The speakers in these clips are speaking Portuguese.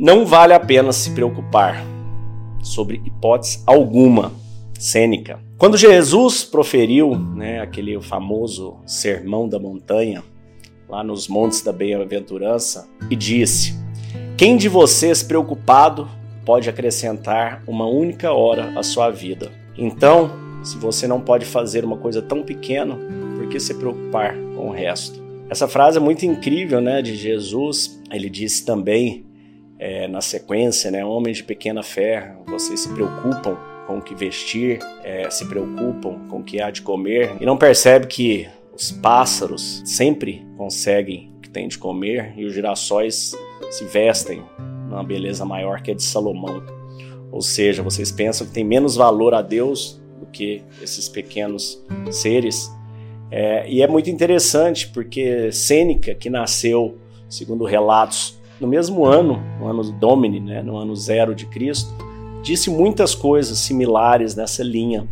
Não vale a pena se preocupar sobre hipótese alguma. Sêneca. Quando Jesus proferiu né, aquele famoso sermão da montanha, lá nos montes da bem-aventurança, e disse: Quem de vocês preocupado pode acrescentar uma única hora à sua vida? Então, se você não pode fazer uma coisa tão pequena, por que se preocupar com o resto? Essa frase é muito incrível, né, de Jesus. Ele disse também é, na sequência, né, homens de pequena fé, vocês se preocupam com o que vestir, é, se preocupam com o que há de comer e não percebe que os pássaros sempre conseguem o que tem de comer e os girassóis se vestem numa beleza maior que a de Salomão. Ou seja, vocês pensam que tem menos valor a Deus do que esses pequenos seres é, e é muito interessante porque Sêneca, que nasceu, segundo relatos, no mesmo ano, no ano do Domini, né, no ano zero de Cristo, disse muitas coisas similares nessa linha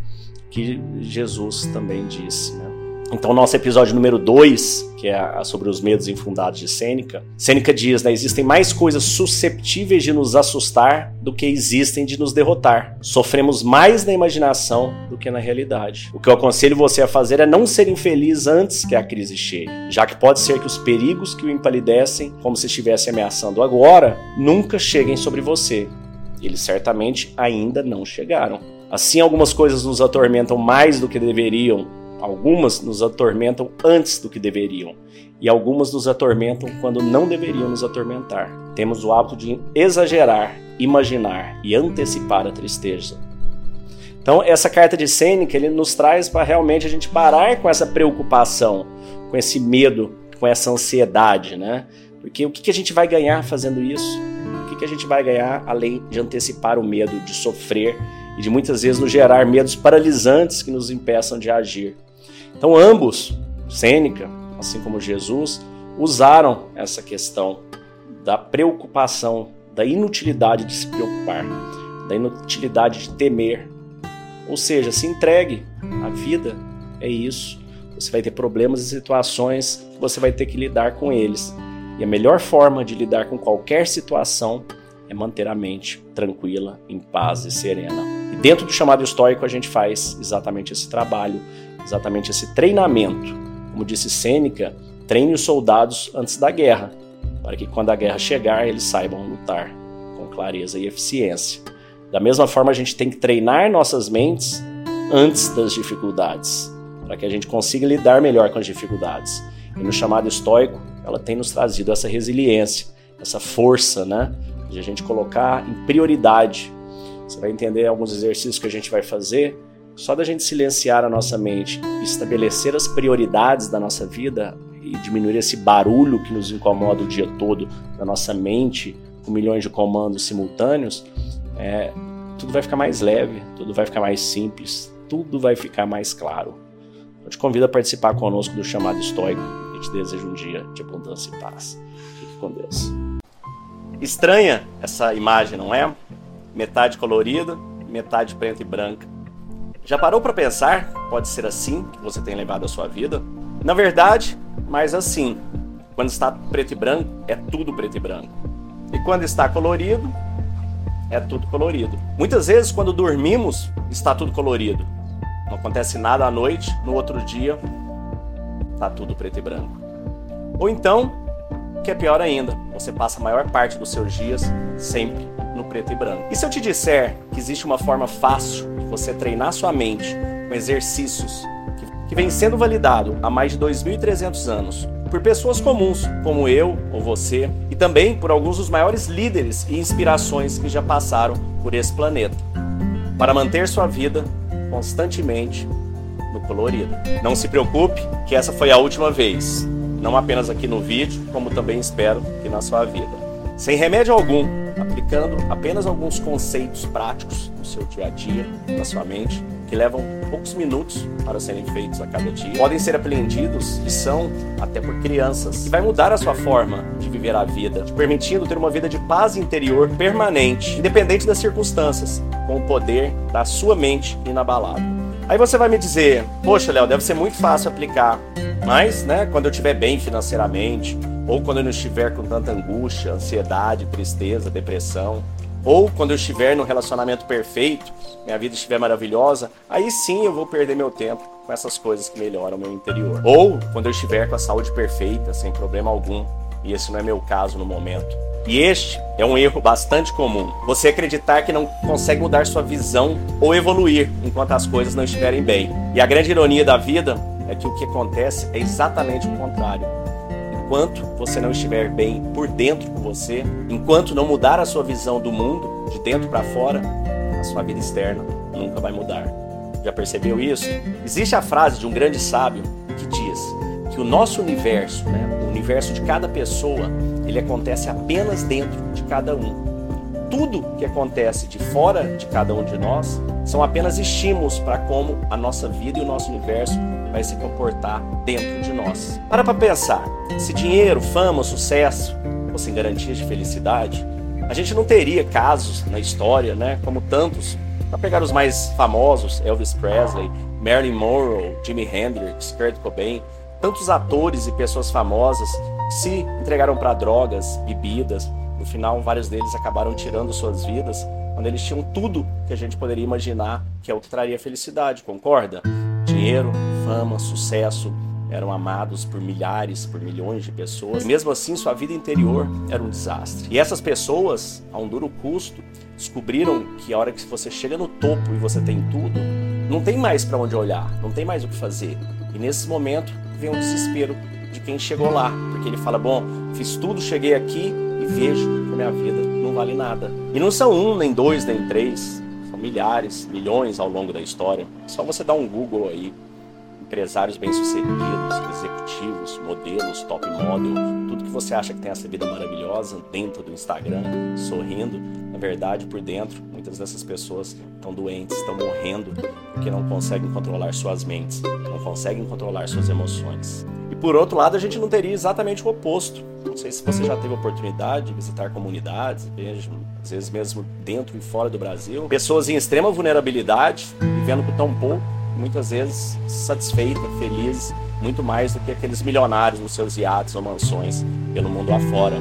que Jesus também disse. Né? Então, nosso episódio número 2, que é sobre os medos infundados de Sêneca, Sêneca diz, né, existem mais coisas susceptíveis de nos assustar do que existem de nos derrotar. Sofremos mais na imaginação do que na realidade. O que eu aconselho você a fazer é não ser infeliz antes que a crise chegue, já que pode ser que os perigos que o empalidecem, como se estivesse ameaçando agora, nunca cheguem sobre você. Eles certamente ainda não chegaram. Assim, algumas coisas nos atormentam mais do que deveriam Algumas nos atormentam antes do que deveriam, e algumas nos atormentam quando não deveriam nos atormentar. Temos o hábito de exagerar, imaginar e antecipar a tristeza. Então, essa carta de Sêneca ele nos traz para realmente a gente parar com essa preocupação, com esse medo, com essa ansiedade, né? Porque o que a gente vai ganhar fazendo isso? O que a gente vai ganhar além de antecipar o medo de sofrer e de muitas vezes nos gerar medos paralisantes que nos impeçam de agir? Então, ambos, Sêneca, assim como Jesus, usaram essa questão da preocupação, da inutilidade de se preocupar, da inutilidade de temer. Ou seja, se entregue. A vida é isso. Você vai ter problemas e situações, você vai ter que lidar com eles. E a melhor forma de lidar com qualquer situação é manter a mente tranquila, em paz e serena. E dentro do chamado estoico a gente faz exatamente esse trabalho exatamente esse treinamento. Como disse Sêneca, treine os soldados antes da guerra, para que quando a guerra chegar eles saibam lutar com clareza e eficiência. Da mesma forma, a gente tem que treinar nossas mentes antes das dificuldades, para que a gente consiga lidar melhor com as dificuldades. E no chamado estoico, ela tem nos trazido essa resiliência, essa força, né, de a gente colocar em prioridade. Você vai entender alguns exercícios que a gente vai fazer só da gente silenciar a nossa mente, estabelecer as prioridades da nossa vida e diminuir esse barulho que nos incomoda o dia todo na nossa mente, com milhões de comandos simultâneos, é, tudo vai ficar mais leve, tudo vai ficar mais simples, tudo vai ficar mais claro. Eu te convido a participar conosco do chamado estoico e te desejo um dia de abundância e paz. Fique com Deus. Estranha essa imagem, não é? Metade colorida, metade preta e branca. Já parou para pensar? Pode ser assim que você tem levado a sua vida? Na verdade, mais assim. Quando está preto e branco, é tudo preto e branco. E quando está colorido, é tudo colorido. Muitas vezes, quando dormimos, está tudo colorido. Não acontece nada à noite, no outro dia, está tudo preto e branco. Ou então, que é pior ainda, você passa a maior parte dos seus dias sempre preto e branco. E se eu te disser que existe uma forma fácil você treinar sua mente com exercícios que, que vem sendo validado há mais de 2.300 anos por pessoas comuns, como eu ou você, e também por alguns dos maiores líderes e inspirações que já passaram por esse planeta, para manter sua vida constantemente no colorido. Não se preocupe, que essa foi a última vez, não apenas aqui no vídeo, como também espero que na sua vida. Sem remédio algum, aplicando apenas alguns conceitos práticos no seu dia a dia, na sua mente, que levam poucos minutos para serem feitos a cada dia. Podem ser apreendidos e são até por crianças, que vai mudar a sua forma de viver a vida, te permitindo ter uma vida de paz interior permanente, independente das circunstâncias, com o poder da sua mente inabalável. Aí você vai me dizer, poxa, Léo, deve ser muito fácil aplicar, mas, né, quando eu estiver bem financeiramente, ou quando eu não estiver com tanta angústia, ansiedade, tristeza, depressão, ou quando eu estiver no relacionamento perfeito, minha vida estiver maravilhosa, aí sim eu vou perder meu tempo com essas coisas que melhoram meu interior. Ou quando eu estiver com a saúde perfeita, sem problema algum, e esse não é meu caso no momento. E este é um erro bastante comum. Você acreditar que não consegue mudar sua visão ou evoluir enquanto as coisas não estiverem bem. E a grande ironia da vida é que o que acontece é exatamente o contrário. Enquanto você não estiver bem por dentro com você, enquanto não mudar a sua visão do mundo, de dentro para fora, a sua vida externa nunca vai mudar. Já percebeu isso? Existe a frase de um grande sábio que diz que o nosso universo, né, o universo de cada pessoa, ele acontece apenas dentro de cada um. Tudo que acontece de fora de cada um de nós são apenas estímulos para como a nossa vida e o nosso universo vai se comportar dentro de nós. Para para pensar, se dinheiro, fama, sucesso fossem garantias de felicidade, a gente não teria casos na história, né, como tantos, para pegar os mais famosos, Elvis Presley, Marilyn Monroe, Jimi Hendrix, Kurt Cobain, tantos atores e pessoas famosas se entregaram para drogas, bebidas. No final, vários deles acabaram tirando suas vidas quando eles tinham tudo que a gente poderia imaginar que é o que traria felicidade, concorda? Dinheiro, fama, sucesso, eram amados por milhares, por milhões de pessoas. Mesmo assim, sua vida interior era um desastre. E essas pessoas, a um duro custo, descobriram que a hora que você chega no topo e você tem tudo, não tem mais para onde olhar, não tem mais o que fazer. E nesse momento vem o desespero de quem chegou lá, porque ele fala: Bom, fiz tudo, cheguei aqui e vejo que minha vida não vale nada. E não são um, nem dois, nem três, milhares, milhões ao longo da história. Só você dar um Google aí empresários bem-sucedidos, executivos, modelos, top model, tudo que você acha que tem essa vida maravilhosa dentro do Instagram, sorrindo, na verdade, por dentro, muitas dessas pessoas estão doentes, estão morrendo porque não conseguem controlar suas mentes, não conseguem controlar suas emoções. Por outro lado, a gente não teria exatamente o oposto. Não sei se você já teve oportunidade de visitar comunidades, vejo, às vezes mesmo dentro e fora do Brasil, pessoas em extrema vulnerabilidade, vivendo com tão pouco muitas vezes satisfeita, feliz, muito mais do que aqueles milionários nos seus iates ou mansões pelo mundo afora.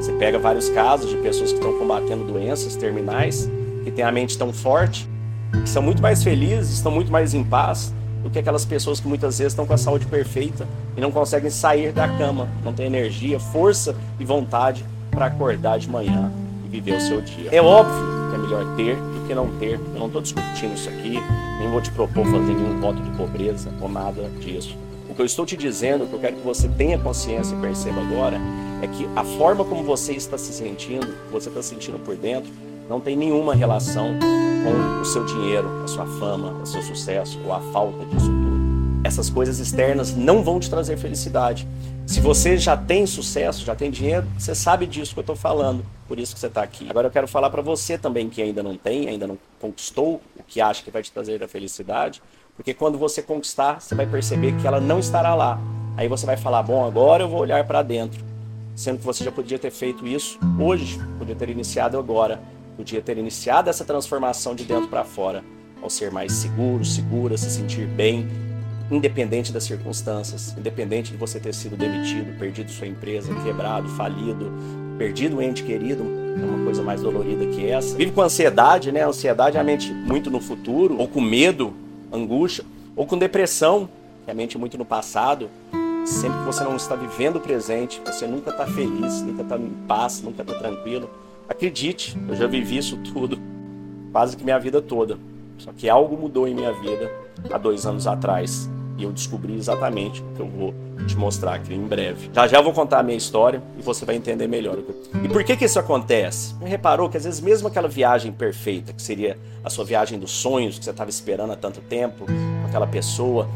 Você pega vários casos de pessoas que estão combatendo doenças terminais, que têm a mente tão forte, que são muito mais felizes, estão muito mais em paz do que aquelas pessoas que muitas vezes estão com a saúde perfeita e não conseguem sair da cama, não têm energia, força e vontade para acordar de manhã e viver o seu dia. É óbvio que é melhor ter do que não ter. Eu não estou discutindo isso aqui, nem vou te propor fazer nenhum voto de pobreza ou nada disso. O que eu estou te dizendo, o que eu quero que você tenha consciência e perceba agora, é que a forma como você está se sentindo, você está sentindo por dentro, não tem nenhuma relação com o seu dinheiro, a sua fama, o seu sucesso ou a falta disso tudo. Essas coisas externas não vão te trazer felicidade. Se você já tem sucesso, já tem dinheiro, você sabe disso que eu estou falando. Por isso que você está aqui. Agora eu quero falar para você também que ainda não tem, ainda não conquistou o que acha que vai te trazer a felicidade, porque quando você conquistar, você vai perceber que ela não estará lá. Aí você vai falar: bom, agora eu vou olhar para dentro. Sendo que você já podia ter feito isso hoje, podia ter iniciado agora, podia ter iniciado essa transformação de dentro para fora, ao ser mais seguro, segura, se sentir bem, independente das circunstâncias, independente de você ter sido demitido, perdido sua empresa, quebrado, falido, perdido um ente querido, é uma coisa mais dolorida que essa. Vive com ansiedade, né? Ansiedade é a mente muito no futuro, ou com medo, angústia, ou com depressão, que é a mente muito no passado. Sempre que você não está vivendo o presente, você nunca está feliz, nunca está em paz, nunca está tranquilo. Acredite, eu já vivi isso tudo, quase que minha vida toda. Só que algo mudou em minha vida há dois anos atrás. E eu descobri exatamente o que eu vou te mostrar aqui em breve. Já já vou contar a minha história e você vai entender melhor. E por que que isso acontece? Você reparou que às vezes mesmo aquela viagem perfeita, que seria a sua viagem dos sonhos, que você estava esperando há tanto tempo, com aquela pessoa,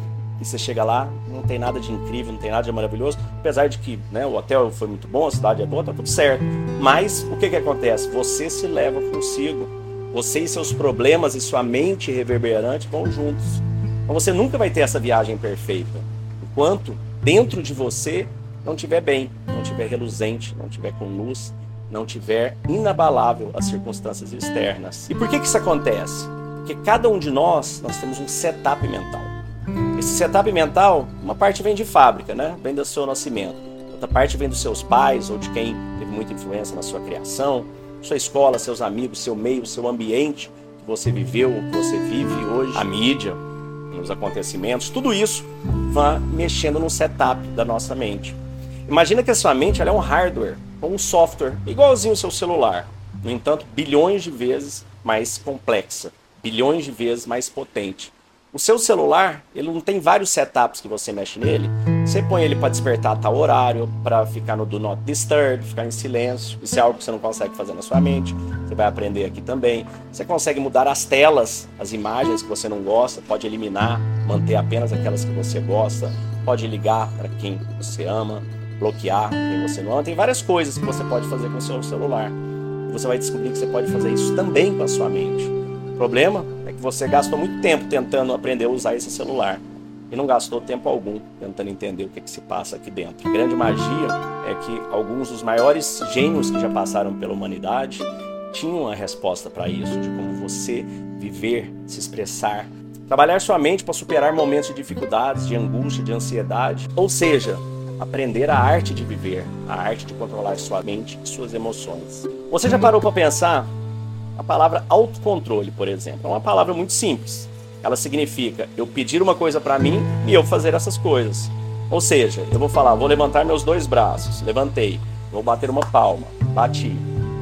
e você chega lá, não tem nada de incrível, não tem nada de maravilhoso, apesar de que né, o hotel foi muito bom, a cidade é boa, tá tudo certo. Mas o que que acontece? Você se leva consigo. Você e seus problemas e sua mente reverberante vão juntos. Então você nunca vai ter essa viagem perfeita. Enquanto dentro de você não tiver bem, não tiver reluzente, não tiver com luz, não tiver inabalável as circunstâncias externas. E por que, que isso acontece? Porque cada um de nós, nós temos um setup mental. Esse setup mental, uma parte vem de fábrica, né? Vem do seu nascimento. outra parte vem dos seus pais ou de quem teve muita influência na sua criação, sua escola, seus amigos, seu meio, seu ambiente que você viveu, que você vive hoje, a mídia, os acontecimentos, tudo isso vai mexendo no setup da nossa mente. Imagina que a sua mente é um hardware, um software, igualzinho ao seu celular. No entanto, bilhões de vezes mais complexa, bilhões de vezes mais potente. O seu celular, ele não tem vários setups que você mexe nele. Você põe ele para despertar a tal horário, para ficar no do not disturb, ficar em silêncio. Isso é algo que você não consegue fazer na sua mente. Você vai aprender aqui também. Você consegue mudar as telas, as imagens que você não gosta, pode eliminar, manter apenas aquelas que você gosta, pode ligar para quem você ama, bloquear quem você não ama. Tem várias coisas que você pode fazer com o seu celular. Você vai descobrir que você pode fazer isso também com a sua mente. Problema é que você gastou muito tempo tentando aprender a usar esse celular e não gastou tempo algum tentando entender o que, que se passa aqui dentro. A grande magia é que alguns dos maiores gênios que já passaram pela humanidade tinham a resposta para isso, de como você viver, se expressar, trabalhar sua mente para superar momentos de dificuldades, de angústia, de ansiedade. Ou seja, aprender a arte de viver, a arte de controlar sua mente e suas emoções. Você já parou para pensar? A palavra autocontrole, por exemplo, é uma palavra muito simples. Ela significa eu pedir uma coisa para mim e eu fazer essas coisas. Ou seja, eu vou falar, vou levantar meus dois braços, levantei, vou bater uma palma, bati.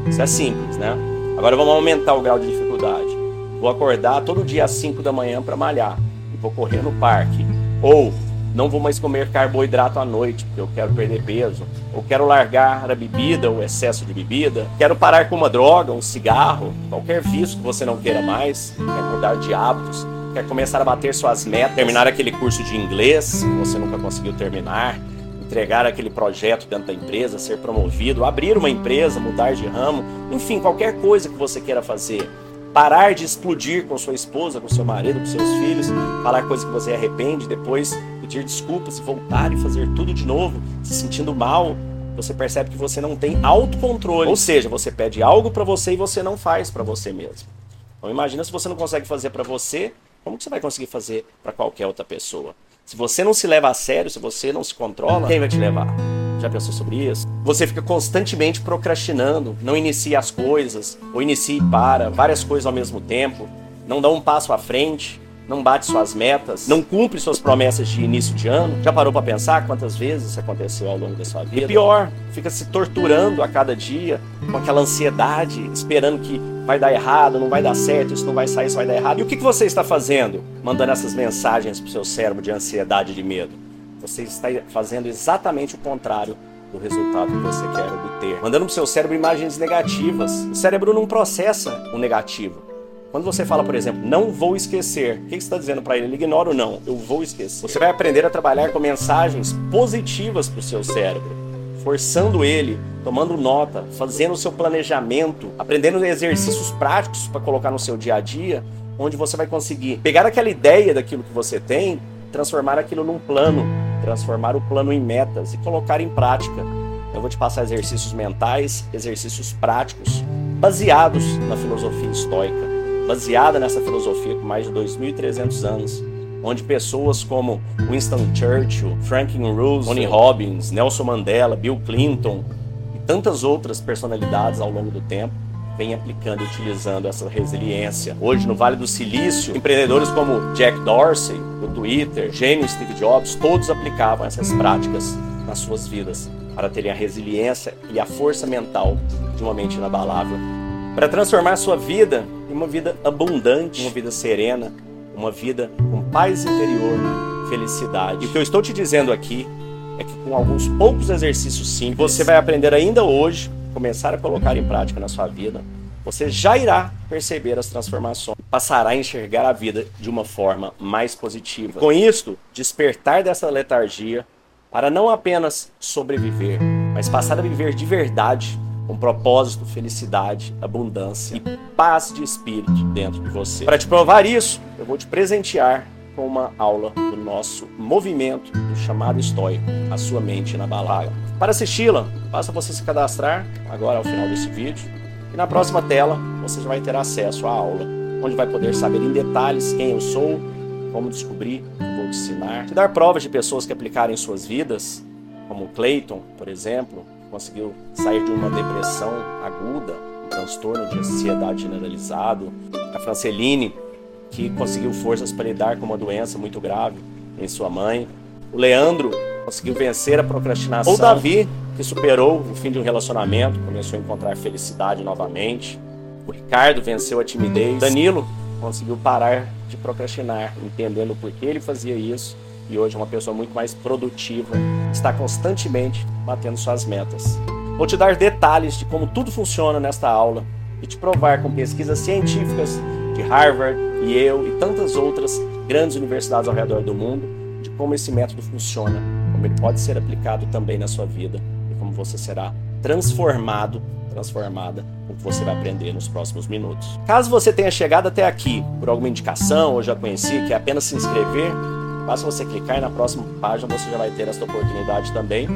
Isso é simples, né? Agora vamos aumentar o grau de dificuldade. Vou acordar todo dia às 5 da manhã para malhar e vou correr no parque. Ou não vou mais comer carboidrato à noite, porque eu quero perder peso, ou quero largar a bebida, o excesso de bebida, quero parar com uma droga, um cigarro, qualquer vício que você não queira mais, quer mudar de hábitos, quer começar a bater suas metas, terminar aquele curso de inglês que você nunca conseguiu terminar, entregar aquele projeto dentro da empresa, ser promovido, abrir uma empresa, mudar de ramo, enfim, qualquer coisa que você queira fazer. Parar de explodir com sua esposa, com seu marido, com seus filhos, falar coisas que você arrepende, depois pedir desculpas e voltar e fazer tudo de novo, se sentindo mal, você percebe que você não tem autocontrole. Ou seja, você pede algo para você e você não faz para você mesmo. Então imagina se você não consegue fazer para você, como você vai conseguir fazer para qualquer outra pessoa? Se você não se leva a sério, se você não se controla, quem vai te levar? Já pensou sobre isso? Você fica constantemente procrastinando, não inicia as coisas, ou inicia e para, várias coisas ao mesmo tempo, não dá um passo à frente, não bate suas metas, não cumpre suas promessas de início de ano. Já parou para pensar quantas vezes isso aconteceu ao longo da sua vida? E pior, fica se torturando a cada dia com aquela ansiedade, esperando que vai dar errado, não vai dar certo, isso não vai sair, isso vai dar errado. E o que, você está fazendo? Mandando essas mensagens para o seu cérebro de ansiedade e de medo. Você está fazendo exatamente o contrário do resultado que você quer obter. Mandando para o seu cérebro imagens negativas. O cérebro não processa o negativo. Quando você fala, por exemplo, não vou esquecer, o que você está dizendo para ele? Ele ignora o não, eu vou esquecer. Você vai aprender a trabalhar com mensagens positivas para o seu cérebro, forçando ele, tomando nota, fazendo o seu planejamento, aprendendo exercícios práticos para colocar no seu dia a dia, onde você vai conseguir pegar aquela ideia daquilo que você tem, transformar aquilo num plano, transformar o plano em metas e colocar em prática. Eu vou te passar exercícios mentais, exercícios práticos, baseados na filosofia estoica baseada nessa filosofia por mais de 2.300 anos, onde pessoas como Winston Churchill, Franklin Roosevelt, Tony Robbins, Nelson Mandela, Bill Clinton e tantas outras personalidades ao longo do tempo vêm aplicando e utilizando essa resiliência. Hoje, no Vale do Silício, empreendedores como Jack Dorsey, do Twitter, gênio Steve Jobs, todos aplicavam essas práticas nas suas vidas para terem a resiliência e a força mental de uma mente inabalável. Para transformar sua vida e uma vida abundante, uma vida serena, uma vida com paz interior, felicidade. E o que eu estou te dizendo aqui é que com alguns poucos exercícios simples, você vai aprender ainda hoje, começar a colocar em prática na sua vida, você já irá perceber as transformações, passará a enxergar a vida de uma forma mais positiva. Com isto, despertar dessa letargia para não apenas sobreviver, mas passar a viver de verdade com propósito, felicidade, abundância e paz de espírito dentro de você. Para te provar isso, eu vou te presentear com uma aula do nosso movimento do chamado estoico, a sua mente na balada. Para assisti-la, basta você se cadastrar agora ao final desse vídeo e na próxima tela você já vai ter acesso à aula, onde vai poder saber em detalhes quem eu sou, como descobrir, vou te ensinar, te dar provas de pessoas que aplicarem suas vidas como Clayton, por exemplo, conseguiu sair de uma depressão aguda, um transtorno de ansiedade generalizado. A Franceline, que conseguiu forças para lidar com uma doença muito grave em sua mãe. O Leandro conseguiu vencer a procrastinação. O Davi, que superou o fim de um relacionamento, começou a encontrar felicidade novamente. O Ricardo venceu a timidez. Danilo conseguiu parar de procrastinar, entendendo por que ele fazia isso e hoje é uma pessoa muito mais produtiva, está constantemente batendo suas metas. Vou te dar detalhes de como tudo funciona nesta aula e te provar com pesquisas científicas de Harvard, Yale e tantas outras grandes universidades ao redor do mundo de como esse método funciona, como ele pode ser aplicado também na sua vida e como você será transformado, transformada com o que você vai aprender nos próximos minutos. Caso você tenha chegado até aqui por alguma indicação ou já conheci, que é apenas se inscrever, basta você clicar e na próxima página você já vai ter essa oportunidade também.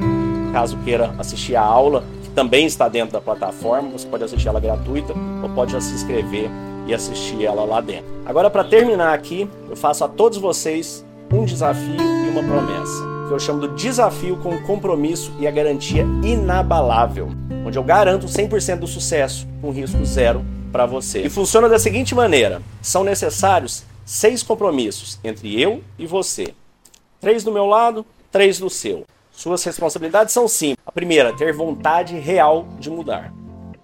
Caso queira assistir a aula, que também está dentro da plataforma, você pode assistir ela gratuita ou pode já se inscrever e assistir ela lá dentro. Agora, para terminar aqui, eu faço a todos vocês um desafio e uma promessa, que eu chamo do desafio com compromisso e a garantia inabalável, onde eu garanto 100% do sucesso com risco zero para você. E funciona da seguinte maneira: são necessários seis compromissos entre eu e você. Três do meu lado, três do seu. Suas responsabilidades são simples. A primeira, ter vontade real de mudar.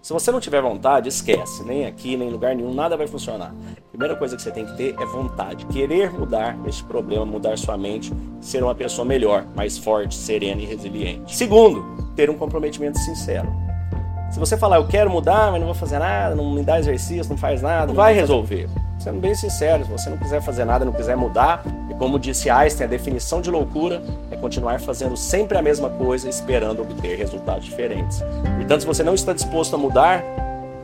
Se você não tiver vontade, esquece. Nem aqui, nem em lugar nenhum, nada vai funcionar. A primeira coisa que você tem que ter é vontade. Querer mudar este problema, mudar sua mente, ser uma pessoa melhor, mais forte, serena e resiliente. Segundo, ter um comprometimento sincero. Se você falar, eu quero mudar, mas não vou fazer nada, não me dá exercício, não faz nada, não vai resolver. Sendo bem sincero, se você não quiser fazer nada, não quiser mudar, e como disse Einstein, a definição de loucura é continuar fazendo sempre a mesma coisa, esperando obter resultados diferentes. Portanto, se você não está disposto a mudar,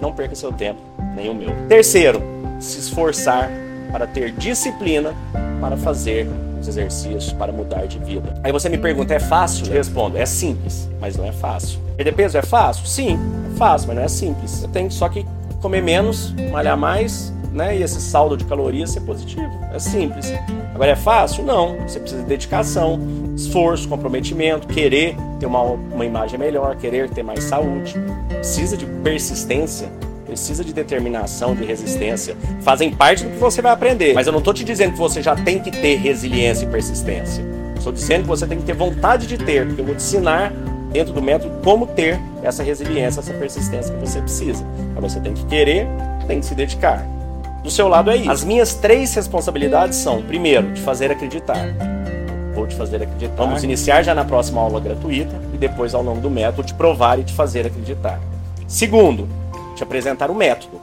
não perca seu tempo, nem o meu. Terceiro, se esforçar para ter disciplina para fazer os exercícios para mudar de vida. Aí você me pergunta, é fácil? Eu respondo, é simples, mas não é fácil. Perder peso é fácil? Sim, é fácil, mas não é simples. Você tem só que comer menos, malhar mais, né? E esse saldo de calorias ser positivo. É simples. Agora é fácil? Não. Você precisa de dedicação, esforço, comprometimento, querer ter uma, uma imagem melhor, querer ter mais saúde. Precisa de persistência, precisa de determinação, de resistência. Fazem parte do que você vai aprender. Mas eu não estou te dizendo que você já tem que ter resiliência e persistência. Estou dizendo que você tem que ter vontade de ter, porque eu vou te ensinar dentro do método como ter essa resiliência, essa persistência que você precisa. Mas você tem que querer, tem que se dedicar. Do seu lado é isso. As minhas três responsabilidades são: primeiro, te fazer acreditar. Vou te fazer acreditar. Vamos iniciar já na próxima aula gratuita e depois, ao longo do método, te provar e te fazer acreditar. Segundo, te apresentar o método.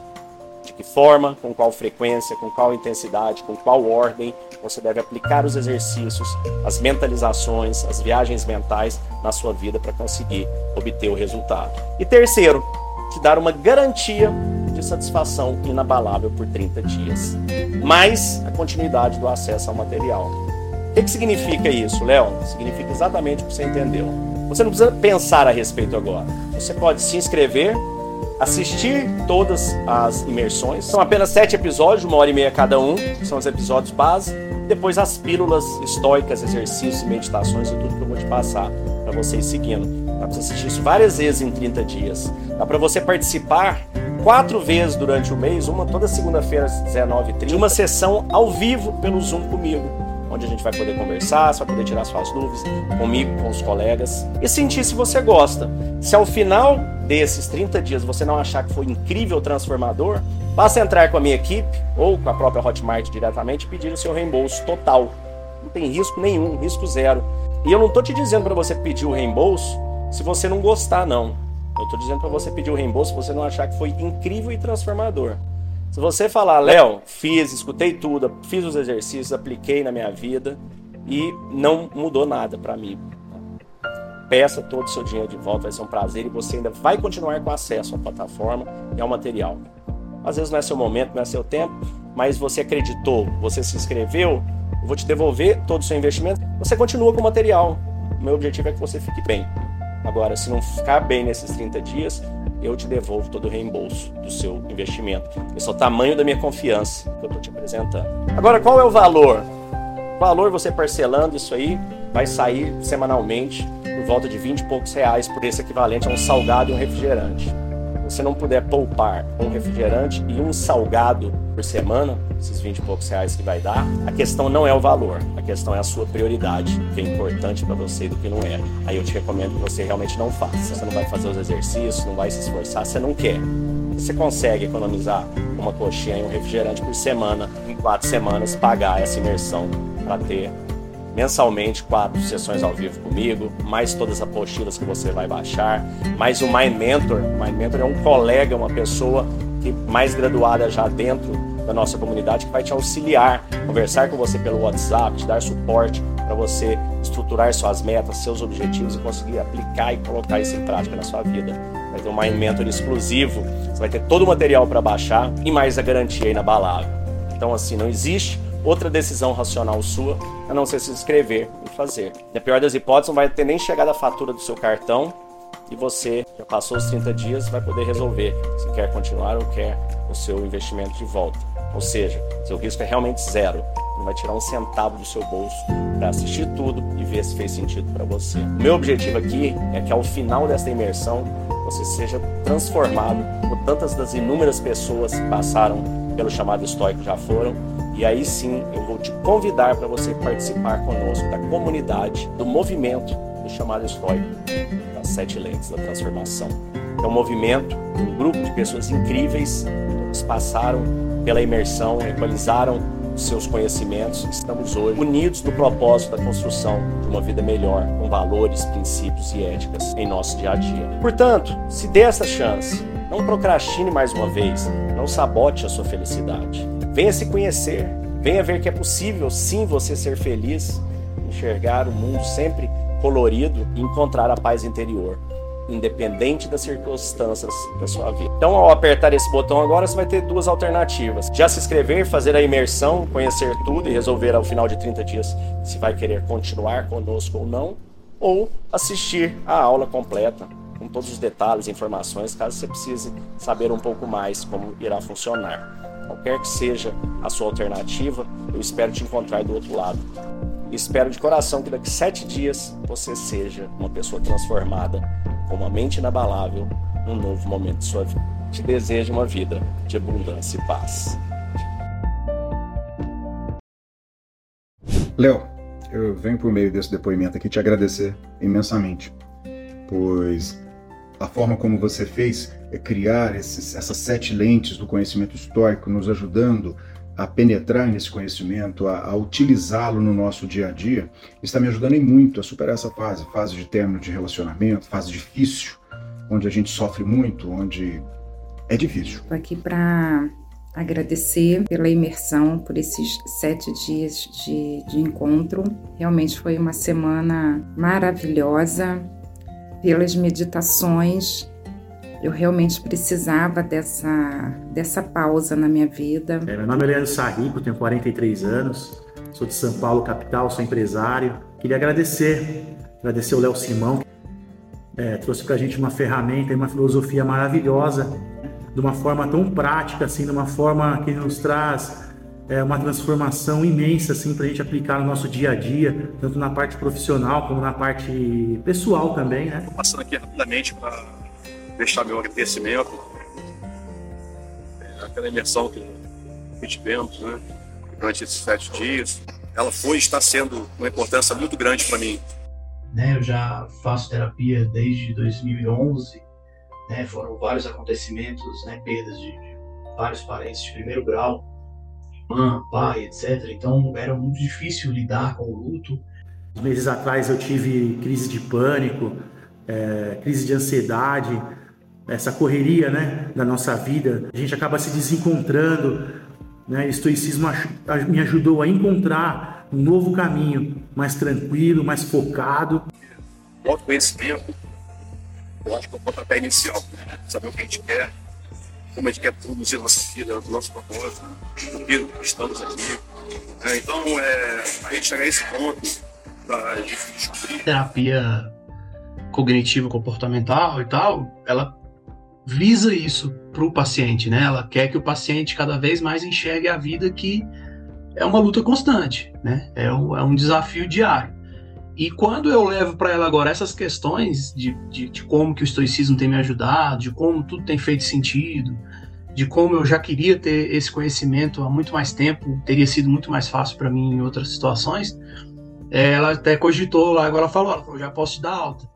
De que forma, com qual frequência, com qual intensidade, com qual ordem você deve aplicar os exercícios, as mentalizações, as viagens mentais na sua vida para conseguir obter o resultado. E terceiro, te dar uma garantia de satisfação inabalável por 30 dias, mais a continuidade do acesso ao material. O que, que significa isso, Léo? Significa exatamente o que você entendeu. Você não precisa pensar a respeito agora. Você pode se inscrever, assistir todas as imersões. São apenas sete episódios, uma hora e meia cada um, são os episódios base. Depois as pílulas estoicas, exercícios, meditações e tudo que eu vou te passar para vocês seguindo. Dá para você assistir isso várias vezes em 30 dias. Dá para você participar quatro vezes durante o mês, uma toda segunda-feira às 19h30, de uma sessão ao vivo pelo Zoom comigo, onde a gente vai poder conversar, você vai poder tirar suas dúvidas comigo, com os colegas e sentir se você gosta. Se ao final desses 30 dias você não achar que foi incrível, transformador, basta entrar com a minha equipe ou com a própria Hotmart diretamente e pedir o seu reembolso total. Não tem risco nenhum, risco zero. E eu não estou te dizendo para você pedir o reembolso se você não gostar, não. Eu estou dizendo para você pedir o reembolso você não achar que foi incrível e transformador. Se você falar, Léo, fiz, escutei tudo, fiz os exercícios, apliquei na minha vida e não mudou nada para mim. Peça todo o seu dinheiro de volta, vai ser um prazer e você ainda vai continuar com acesso à plataforma e ao material. Às vezes não é seu momento, não é seu tempo, mas você acreditou, você se inscreveu, eu vou te devolver todo o seu investimento, você continua com o material. O meu objetivo é que você fique bem. Agora, se não ficar bem nesses 30 dias, eu te devolvo todo o reembolso do seu investimento. Esse é o tamanho da minha confiança que eu estou te apresentando. Agora, qual é o valor? O valor você parcelando isso aí vai sair semanalmente por volta de 20 e poucos reais por esse equivalente a um salgado e um refrigerante. Você não puder poupar um refrigerante e um salgado por semana, esses 20 e poucos reais que vai dar, a questão não é o valor, a questão é a sua prioridade, o que é importante para você e do que não é. Aí eu te recomendo que você realmente não faça. Você não vai fazer os exercícios, não vai se esforçar, você não quer. Você consegue economizar uma coxinha e um refrigerante por semana, em quatro semanas, pagar essa imersão para ter mensalmente quatro sessões ao vivo comigo, mais todas as apostilas que você vai baixar, mais o Mind Mentor. O Mind Mentor é um colega, uma pessoa que mais graduada já dentro da nossa comunidade que vai te auxiliar, conversar com você pelo WhatsApp, te dar suporte para você estruturar suas metas, seus objetivos e conseguir aplicar e colocar isso em prática na sua vida. Vai ter um Mind Mentor exclusivo, você vai ter todo o material para baixar e mais a garantia inabalável. Então, assim, não existe outra decisão racional sua a não ser se inscrever e fazer. Na pior das hipóteses, não vai ter nem chegado a fatura do seu cartão e você já passou os 30 dias vai poder resolver se quer continuar ou quer o seu investimento de volta. Ou seja, seu risco é realmente zero. Não vai tirar um centavo do seu bolso para assistir tudo e ver se fez sentido para você. O meu objetivo aqui é que ao final desta imersão você seja transformado por tantas das inúmeras pessoas que passaram pelo chamado estoico já foram e aí sim eu vou te convidar para você participar conosco da comunidade, do movimento do chamado estoico, das sete lentes da transformação. É um movimento, um grupo de pessoas incríveis, que passaram pela imersão, equalizaram seus conhecimentos. Estamos hoje unidos no propósito da construção de uma vida melhor, com valores, princípios e éticas em nosso dia a dia. Portanto, se dê essa chance, não procrastine mais uma vez, não sabote a sua felicidade. Venha se conhecer, venha ver que é possível sim você ser feliz, enxergar o mundo sempre colorido e encontrar a paz interior, independente das circunstâncias da sua vida. Então, ao apertar esse botão agora, você vai ter duas alternativas: já se inscrever, fazer a imersão, conhecer tudo e resolver ao final de 30 dias se vai querer continuar conosco ou não, ou assistir a aula completa com todos os detalhes e informações, caso você precise saber um pouco mais como irá funcionar. Qualquer que seja a sua alternativa, eu espero te encontrar do outro lado. Espero de coração que daqui sete dias você seja uma pessoa transformada, com uma mente inabalável, num novo momento de sua vida. Te desejo uma vida de abundância e paz. Léo, eu venho por meio desse depoimento aqui te agradecer imensamente, pois a forma como você fez é criar esses, essas sete lentes do conhecimento histórico, nos ajudando a penetrar nesse conhecimento, a, a utilizá-lo no nosso dia a dia, está me ajudando muito a superar essa fase, fase de término de relacionamento, fase difícil, onde a gente sofre muito, onde é difícil. Estou aqui para agradecer pela imersão, por esses sete dias de, de encontro. Realmente foi uma semana maravilhosa pelas meditações. Eu realmente precisava dessa, dessa pausa na minha vida. É, meu nome é Leandro Sarrico, tenho 43 anos, sou de São Paulo, capital, sou empresário. Queria agradecer, agradecer o Léo Simão, é, trouxe para a gente uma ferramenta e uma filosofia maravilhosa, de uma forma tão prática, assim, de uma forma que nos traz é uma transformação imensa assim para a gente aplicar no nosso dia a dia, tanto na parte profissional como na parte pessoal também, né? Estou passando aqui rapidamente para deixar meu agradecimento é, aquela imersão que tivemos, né? Durante esses sete dias, ela foi e está sendo uma importância muito grande para mim. Né, eu já faço terapia desde 2011, né? Foram vários acontecimentos, né? Perdas de, de vários parentes de primeiro grau mãe, pai, etc. Então era muito difícil lidar com o luto. Meses atrás eu tive crise de pânico, é, crise de ansiedade, essa correria né, da nossa vida. A gente acaba se desencontrando. Né? O estoicismo me ajudou a encontrar um novo caminho, mais tranquilo, mais focado. O autoconhecimento, eu acho que é o pontapé inicial. Saber o que a gente quer, como a gente quer produzir nossa vida, o nosso propósito, por que estamos aqui. É, então, é, a gente chegar a esse ponto da descobrir. Terapia cognitivo comportamental e tal, ela visa isso para o paciente, né? Ela quer que o paciente cada vez mais enxergue a vida que é uma luta constante, né? É um, é um desafio diário. E quando eu levo para ela agora essas questões de, de, de, como que o estoicismo tem me ajudado, de como tudo tem feito sentido, de como eu já queria ter esse conhecimento há muito mais tempo, teria sido muito mais fácil para mim em outras situações, é, ela até cogitou lá, agora ela falou, ela falou, já posso te dar alta.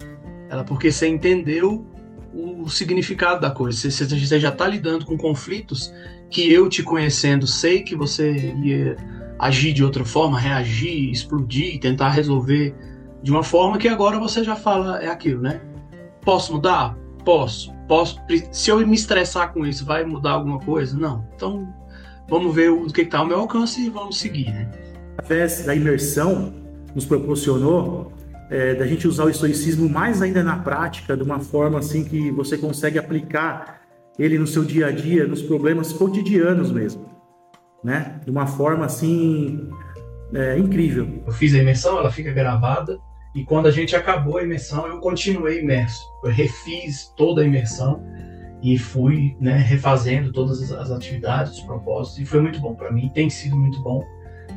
Ela, porque você entendeu o significado da coisa, você, você já está lidando com conflitos que eu te conhecendo sei que você ia agir de outra forma, reagir, explodir, tentar resolver de uma forma que agora você já fala é aquilo, né? Posso mudar? Posso. Posso. Se eu me estressar com isso, vai mudar alguma coisa? Não. Então, vamos ver o que está ao meu alcance e vamos seguir, né? Através da imersão, nos proporcionou é, da gente usar o estoicismo mais ainda na prática, de uma forma assim que você consegue aplicar ele no seu dia a dia, nos problemas cotidianos mesmo né? De uma forma assim é, incrível. Eu fiz a imersão, ela fica gravada e quando a gente acabou a imersão, eu continuei imerso. Eu refiz toda a imersão e fui né, refazendo todas as atividades, os propósitos e foi muito bom para mim. Tem sido muito bom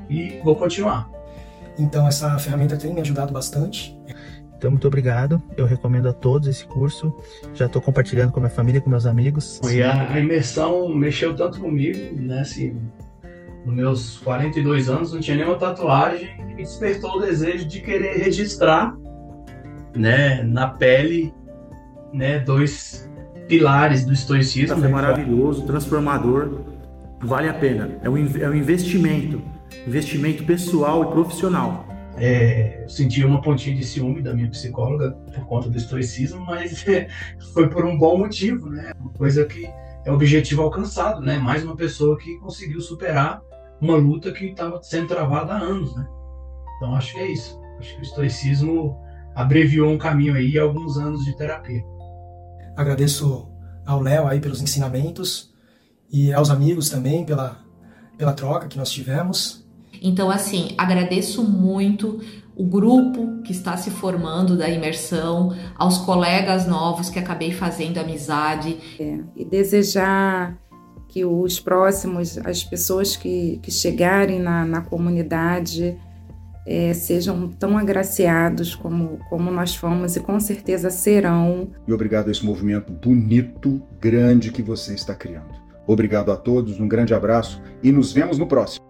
e vou continuar. Então essa ferramenta tem me ajudado bastante. Então, muito obrigado. Eu recomendo a todos esse curso. Já estou compartilhando com a minha família, com meus amigos. E a imersão mexeu tanto comigo, né? Assim, nos meus 42 anos, não tinha nenhuma tatuagem e me despertou o desejo de querer registrar, né, na pele, né, dois pilares do estoicismo. É maravilhoso, transformador, vale a pena. É um, é um investimento, investimento pessoal e profissional. É, eu senti uma pontinha de ciúme da minha psicóloga por conta do estoicismo, mas é, foi por um bom motivo, né? Uma coisa que é objetivo alcançado, né? Mais uma pessoa que conseguiu superar uma luta que estava sendo travada há anos, né? Então acho que é isso. Acho que o estoicismo abreviou um caminho aí e alguns anos de terapia. Agradeço ao Léo aí pelos ensinamentos e aos amigos também pela, pela troca que nós tivemos. Então, assim, agradeço muito o grupo que está se formando da imersão, aos colegas novos que acabei fazendo amizade. É, e desejar que os próximos, as pessoas que, que chegarem na, na comunidade, é, sejam tão agraciados como, como nós fomos e com certeza serão. E obrigado a esse movimento bonito, grande que você está criando. Obrigado a todos, um grande abraço e nos vemos no próximo.